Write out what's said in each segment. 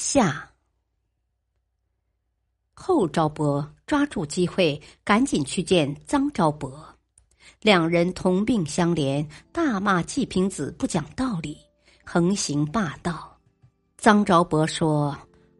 下，后昭伯抓住机会，赶紧去见臧昭伯。两人同病相怜，大骂季平子不讲道理，横行霸道。臧昭伯说：“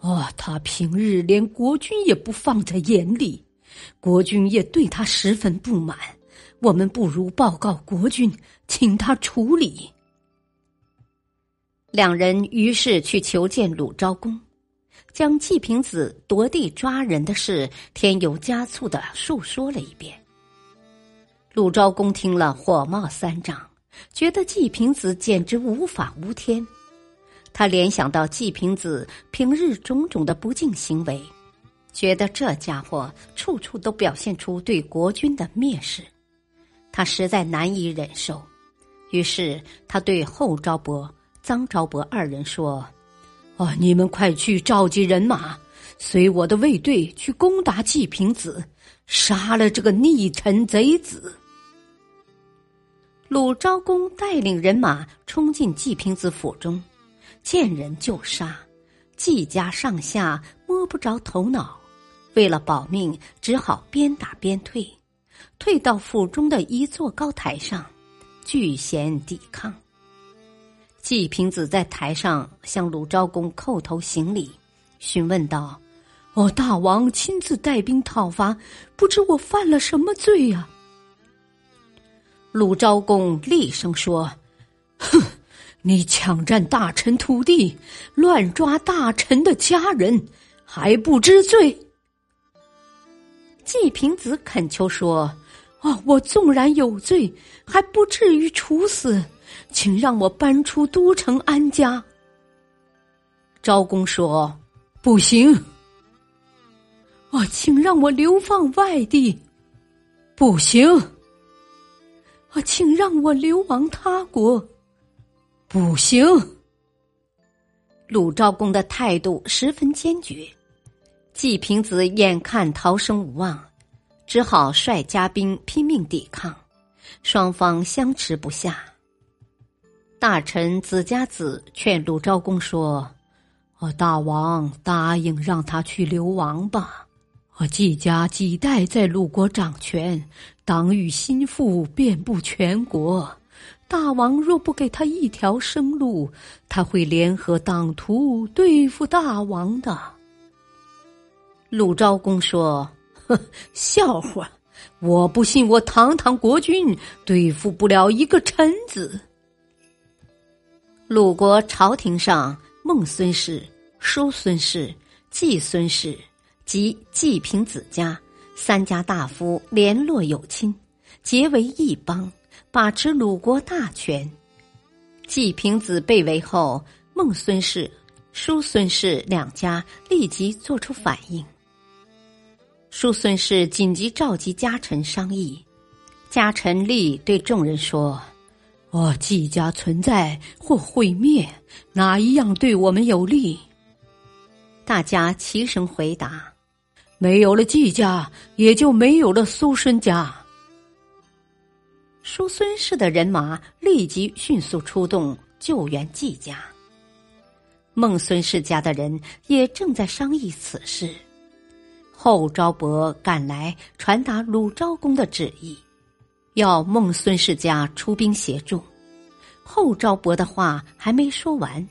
哦，他平日连国君也不放在眼里，国君也对他十分不满。我们不如报告国君，请他处理。”两人于是去求见鲁昭公，将季平子夺地抓人的事添油加醋的述说了一遍。鲁昭公听了火冒三丈，觉得季平子简直无法无天。他联想到季平子平日种种的不敬行为，觉得这家伙处处都表现出对国君的蔑视，他实在难以忍受。于是他对后昭伯。臧昭伯二人说：“哦，你们快去召集人马，随我的卫队去攻打季平子，杀了这个逆臣贼子。”鲁昭公带领人马冲进季平子府中，见人就杀，季家上下摸不着头脑，为了保命，只好边打边退，退到府中的一座高台上，据险抵抗。季平子在台上向鲁昭公叩头行礼，询问道：“哦，大王亲自带兵讨伐，不知我犯了什么罪呀？”鲁昭公厉声说：“哼，你抢占大臣土地，乱抓大臣的家人，还不知罪？”季平子恳求说：“啊，我纵然有罪，还不至于处死。”请让我搬出都城安家。昭公说：“不行。”哦，请让我流放外地。不行。啊，请让我流亡他国。不行。鲁昭公的态度十分坚决，季平子眼看逃生无望，只好率家兵拼命抵抗，双方相持不下。大臣子家子劝鲁昭公说：“哦，大王答应让他去流亡吧。我季家几代在鲁国掌权，党羽心腹遍布全国。大王若不给他一条生路，他会联合党徒对付大王的。”鲁昭公说：“呵，笑话！我不信我堂堂国君对付不了一个臣子。”鲁国朝廷上，孟孙氏、叔孙氏、季孙氏及季平子家三家大夫联络有亲，结为一帮，把持鲁国大权。季平子被围后，孟孙氏、叔孙氏两家立即做出反应。叔孙氏紧急召集家臣商议，家臣立对众人说。我季家存在或毁灭，哪一样对我们有利？大家齐声回答：“没有了季家，也就没有了苏孙家。”叔孙氏的人马立即迅速出动救援季家。孟孙氏家的人也正在商议此事。后昭伯赶来传达鲁昭公的旨意。要孟孙世家出兵协助，后昭伯的话还没说完，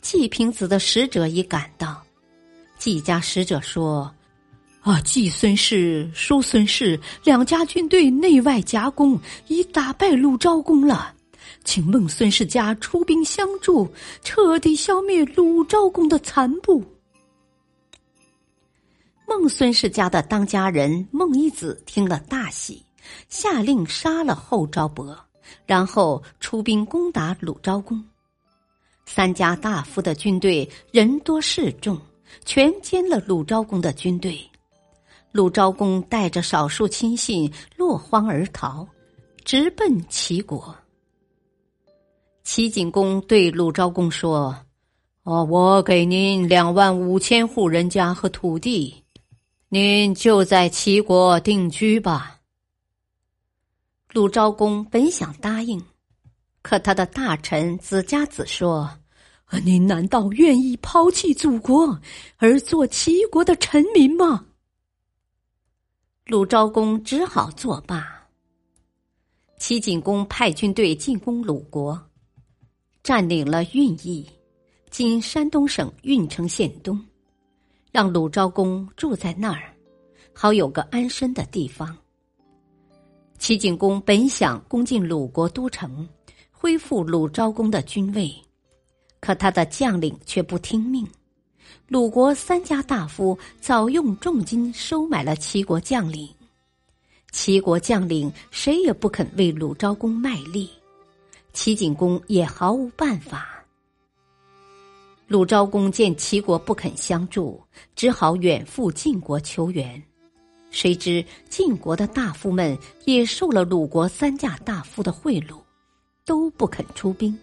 季平子的使者已赶到。季家使者说：“啊，季孙氏、叔孙氏两家军队内外夹攻，已打败鲁昭公了，请孟孙世家出兵相助，彻底消灭鲁昭公的残部。”孟孙氏家的当家人孟一子听了大喜。下令杀了后昭伯，然后出兵攻打鲁昭公。三家大夫的军队人多势众，全歼了鲁昭公的军队。鲁昭公带着少数亲信落荒而逃，直奔齐国。齐景公对鲁昭公说：“哦，我给您两万五千户人家和土地，您就在齐国定居吧。”鲁昭公本想答应。可他的大臣子家子说：“您难道愿意抛弃祖国而做齐国的臣民吗？”鲁昭公只好作罢。齐景公派军队进攻鲁国，占领了郓邑（今山东省郓城县东），让鲁昭公住在那儿，好有个安身的地方。齐景公本想攻进鲁国都城。恢复鲁昭公的君位，可他的将领却不听命。鲁国三家大夫早用重金收买了齐国将领，齐国将领谁也不肯为鲁昭公卖力，齐景公也毫无办法。鲁昭公见齐国不肯相助，只好远赴晋国求援。谁知晋国的大夫们也受了鲁国三家大夫的贿赂。都不肯出兵，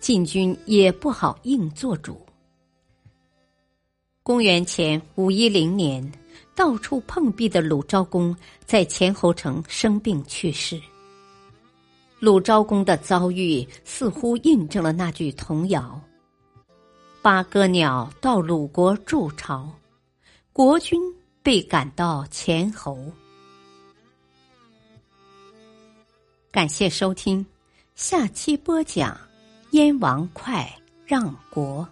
晋军也不好硬做主。公元前五一零年，到处碰壁的鲁昭公在前侯城生病去世。鲁昭公的遭遇似乎印证了那句童谣：“八哥鸟到鲁国筑巢，国君被赶到前侯。”感谢收听。下期播讲，燕王哙让国。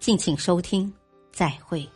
敬请收听，再会。